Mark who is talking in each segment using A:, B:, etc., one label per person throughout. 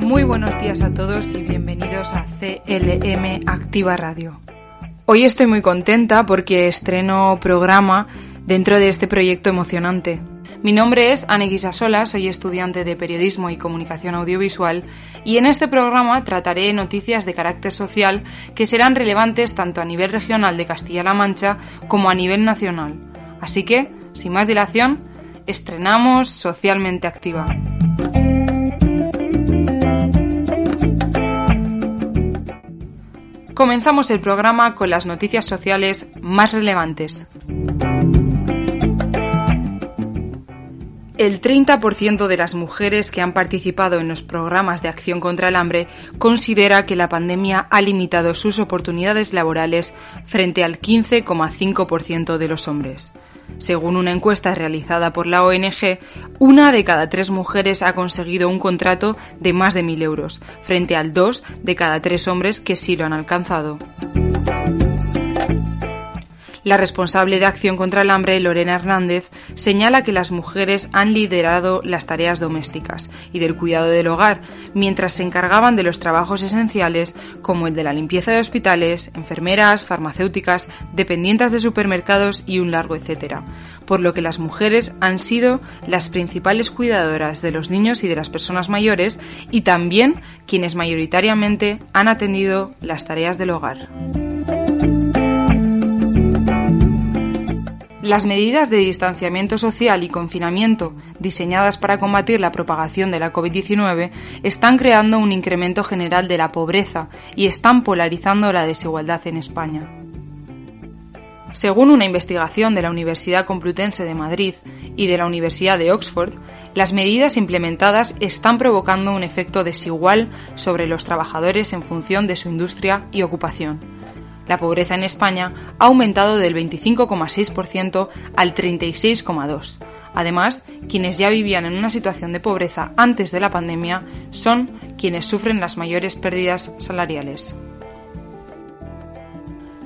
A: Muy buenos días a todos y bienvenidos a CLM Activa Radio. Hoy estoy muy contenta porque estreno programa dentro de este proyecto emocionante. Mi nombre es Aneguisa Sola, soy estudiante de Periodismo y Comunicación Audiovisual y en este programa trataré noticias de carácter social que serán relevantes tanto a nivel regional de Castilla-La Mancha como a nivel nacional. Así que, sin más dilación, estrenamos Socialmente Activa. Comenzamos el programa con las noticias sociales más relevantes. El 30% de las mujeres que han participado en los programas de acción contra el hambre considera que la pandemia ha limitado sus oportunidades laborales frente al 15,5% de los hombres. Según una encuesta realizada por la ONG, una de cada tres mujeres ha conseguido un contrato de más de 1.000 euros, frente al dos de cada tres hombres que sí lo han alcanzado. La responsable de Acción contra el Hambre, Lorena Hernández, señala que las mujeres han liderado las tareas domésticas y del cuidado del hogar, mientras se encargaban de los trabajos esenciales como el de la limpieza de hospitales, enfermeras, farmacéuticas, dependientes de supermercados y un largo etcétera, por lo que las mujeres han sido las principales cuidadoras de los niños y de las personas mayores y también quienes mayoritariamente han atendido las tareas del hogar. Las medidas de distanciamiento social y confinamiento diseñadas para combatir la propagación de la COVID-19 están creando un incremento general de la pobreza y están polarizando la desigualdad en España. Según una investigación de la Universidad Complutense de Madrid y de la Universidad de Oxford, las medidas implementadas están provocando un efecto desigual sobre los trabajadores en función de su industria y ocupación la pobreza en España ha aumentado del 25,6% al 36,2%. Además, quienes ya vivían en una situación de pobreza antes de la pandemia son quienes sufren las mayores pérdidas salariales.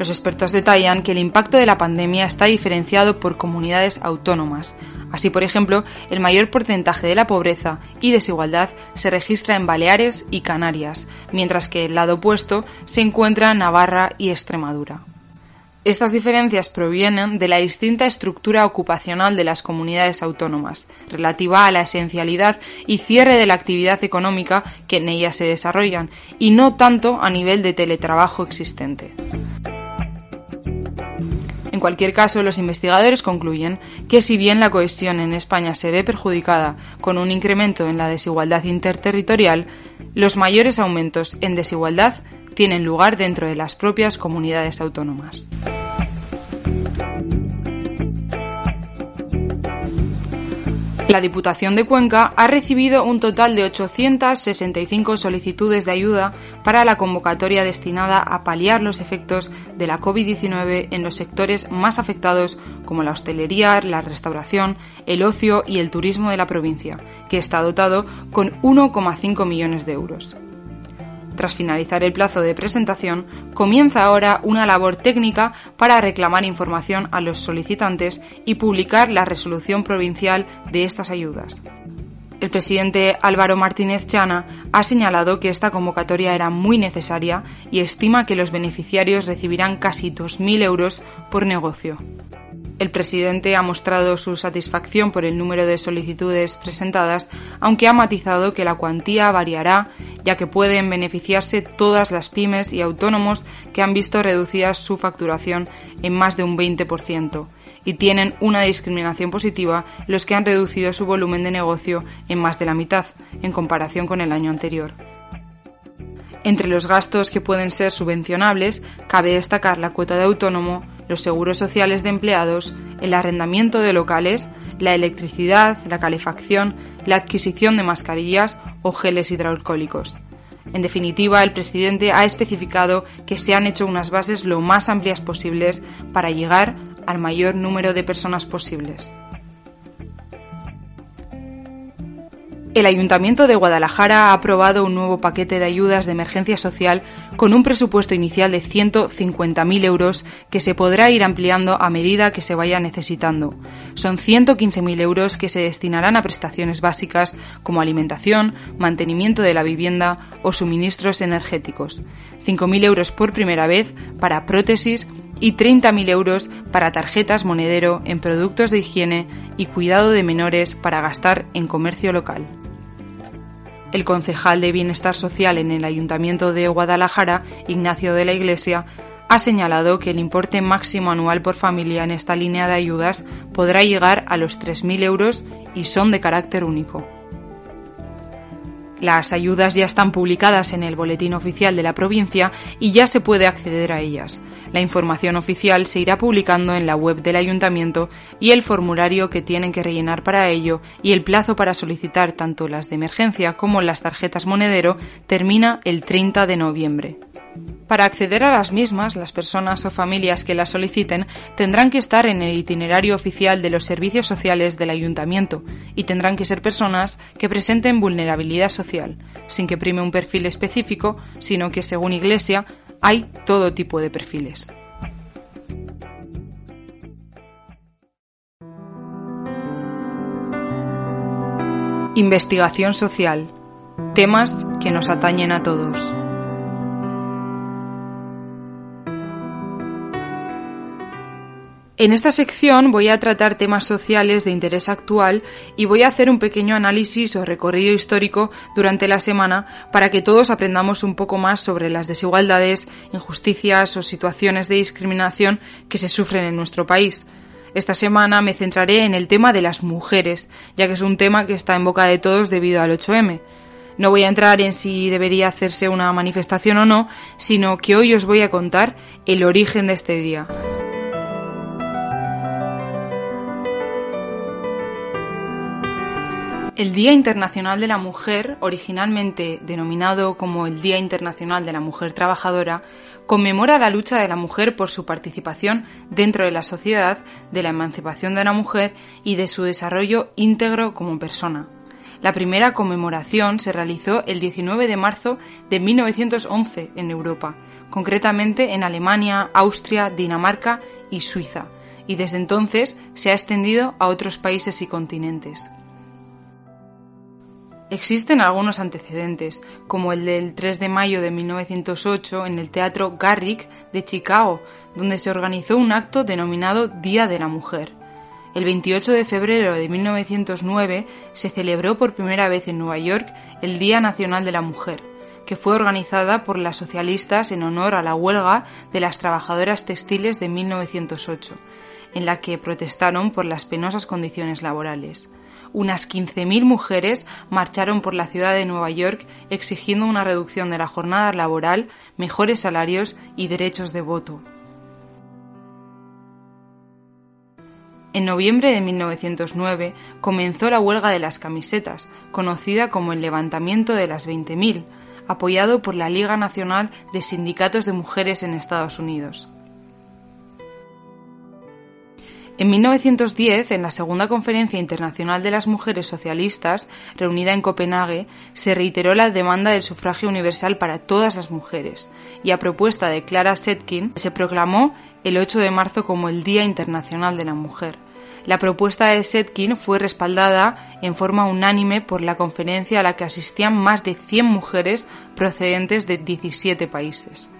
A: Los expertos detallan que el impacto de la pandemia está diferenciado por comunidades autónomas, Así, por ejemplo, el mayor porcentaje de la pobreza y desigualdad se registra en Baleares y Canarias, mientras que el lado opuesto se encuentra en Navarra y Extremadura. Estas diferencias provienen de la distinta estructura ocupacional de las comunidades autónomas, relativa a la esencialidad y cierre de la actividad económica que en ellas se desarrollan, y no tanto a nivel de teletrabajo existente. En cualquier caso, los investigadores concluyen que si bien la cohesión en España se ve perjudicada con un incremento en la desigualdad interterritorial, los mayores aumentos en desigualdad tienen lugar dentro de las propias comunidades autónomas. La Diputación de Cuenca ha recibido un total de 865 solicitudes de ayuda para la convocatoria destinada a paliar los efectos de la COVID-19 en los sectores más afectados como la hostelería, la restauración, el ocio y el turismo de la provincia, que está dotado con 1,5 millones de euros. Tras finalizar el plazo de presentación, comienza ahora una labor técnica para reclamar información a los solicitantes y publicar la resolución provincial de estas ayudas. El presidente Álvaro Martínez Chana ha señalado que esta convocatoria era muy necesaria y estima que los beneficiarios recibirán casi 2.000 euros por negocio. El presidente ha mostrado su satisfacción por el número de solicitudes presentadas, aunque ha matizado que la cuantía variará, ya que pueden beneficiarse todas las pymes y autónomos que han visto reducida su facturación en más de un 20% y tienen una discriminación positiva los que han reducido su volumen de negocio en más de la mitad, en comparación con el año anterior. Entre los gastos que pueden ser subvencionables, cabe destacar la cuota de autónomo, los seguros sociales de empleados, el arrendamiento de locales, la electricidad, la calefacción, la adquisición de mascarillas o geles hidroalcohólicos. En definitiva, el presidente ha especificado que se han hecho unas bases lo más amplias posibles para llegar al mayor número de personas posibles. El Ayuntamiento de Guadalajara ha aprobado un nuevo paquete de ayudas de emergencia social con un presupuesto inicial de 150.000 euros que se podrá ir ampliando a medida que se vaya necesitando. Son 115.000 euros que se destinarán a prestaciones básicas como alimentación, mantenimiento de la vivienda o suministros energéticos. 5.000 euros por primera vez para prótesis y 30.000 euros para tarjetas monedero en productos de higiene y cuidado de menores para gastar en comercio local. El concejal de Bienestar Social en el Ayuntamiento de Guadalajara, Ignacio de la Iglesia, ha señalado que el importe máximo anual por familia en esta línea de ayudas podrá llegar a los 3.000 euros y son de carácter único. Las ayudas ya están publicadas en el Boletín Oficial de la provincia y ya se puede acceder a ellas. La información oficial se irá publicando en la web del ayuntamiento y el formulario que tienen que rellenar para ello y el plazo para solicitar tanto las de emergencia como las tarjetas monedero termina el 30 de noviembre. Para acceder a las mismas, las personas o familias que las soliciten tendrán que estar en el itinerario oficial de los servicios sociales del ayuntamiento y tendrán que ser personas que presenten vulnerabilidad social, sin que prime un perfil específico, sino que, según Iglesia, hay todo tipo de perfiles. Investigación social. Temas que nos atañen a todos. En esta sección voy a tratar temas sociales de interés actual y voy a hacer un pequeño análisis o recorrido histórico durante la semana para que todos aprendamos un poco más sobre las desigualdades, injusticias o situaciones de discriminación que se sufren en nuestro país. Esta semana me centraré en el tema de las mujeres, ya que es un tema que está en boca de todos debido al 8M. No voy a entrar en si debería hacerse una manifestación o no, sino que hoy os voy a contar el origen de este día. El Día Internacional de la Mujer, originalmente denominado como el Día Internacional de la Mujer Trabajadora, conmemora la lucha de la mujer por su participación dentro de la sociedad, de la emancipación de la mujer y de su desarrollo íntegro como persona. La primera conmemoración se realizó el 19 de marzo de 1911 en Europa, concretamente en Alemania, Austria, Dinamarca y Suiza, y desde entonces se ha extendido a otros países y continentes. Existen algunos antecedentes, como el del 3 de mayo de 1908 en el Teatro Garrick de Chicago, donde se organizó un acto denominado Día de la Mujer. El 28 de febrero de 1909 se celebró por primera vez en Nueva York el Día Nacional de la Mujer, que fue organizada por las socialistas en honor a la huelga de las trabajadoras textiles de 1908, en la que protestaron por las penosas condiciones laborales unas 15.000 mujeres marcharon por la ciudad de Nueva York exigiendo una reducción de la jornada laboral, mejores salarios y derechos de voto. En noviembre de 1909 comenzó la huelga de las camisetas, conocida como el levantamiento de las 20.000, apoyado por la Liga Nacional de Sindicatos de Mujeres en Estados Unidos. En 1910, en la Segunda Conferencia Internacional de las Mujeres Socialistas, reunida en Copenhague, se reiteró la demanda del sufragio universal para todas las mujeres, y a propuesta de Clara Setkin se proclamó el 8 de marzo como el Día Internacional de la Mujer. La propuesta de Setkin fue respaldada en forma unánime por la conferencia a la que asistían más de 100 mujeres procedentes de 17 países.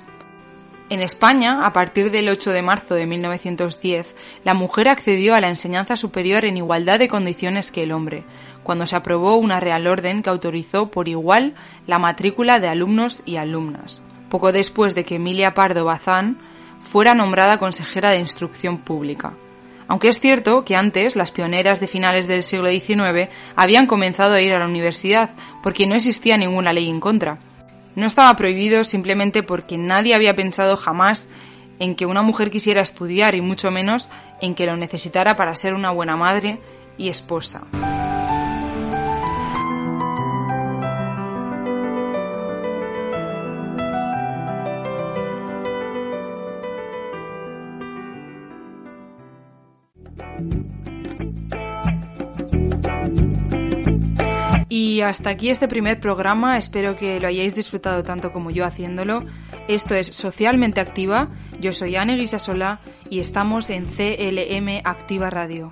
A: En España, a partir del 8 de marzo de 1910, la mujer accedió a la enseñanza superior en igualdad de condiciones que el hombre, cuando se aprobó una Real Orden que autorizó por igual la matrícula de alumnos y alumnas. Poco después de que Emilia Pardo Bazán fuera nombrada consejera de Instrucción Pública. Aunque es cierto que antes las pioneras de finales del siglo XIX habían comenzado a ir a la universidad porque no existía ninguna ley en contra. No estaba prohibido simplemente porque nadie había pensado jamás en que una mujer quisiera estudiar y mucho menos en que lo necesitara para ser una buena madre y esposa. Y hasta aquí este primer programa, espero que lo hayáis disfrutado tanto como yo haciéndolo. Esto es Socialmente Activa, yo soy Anne Guisasola y estamos en CLM Activa Radio.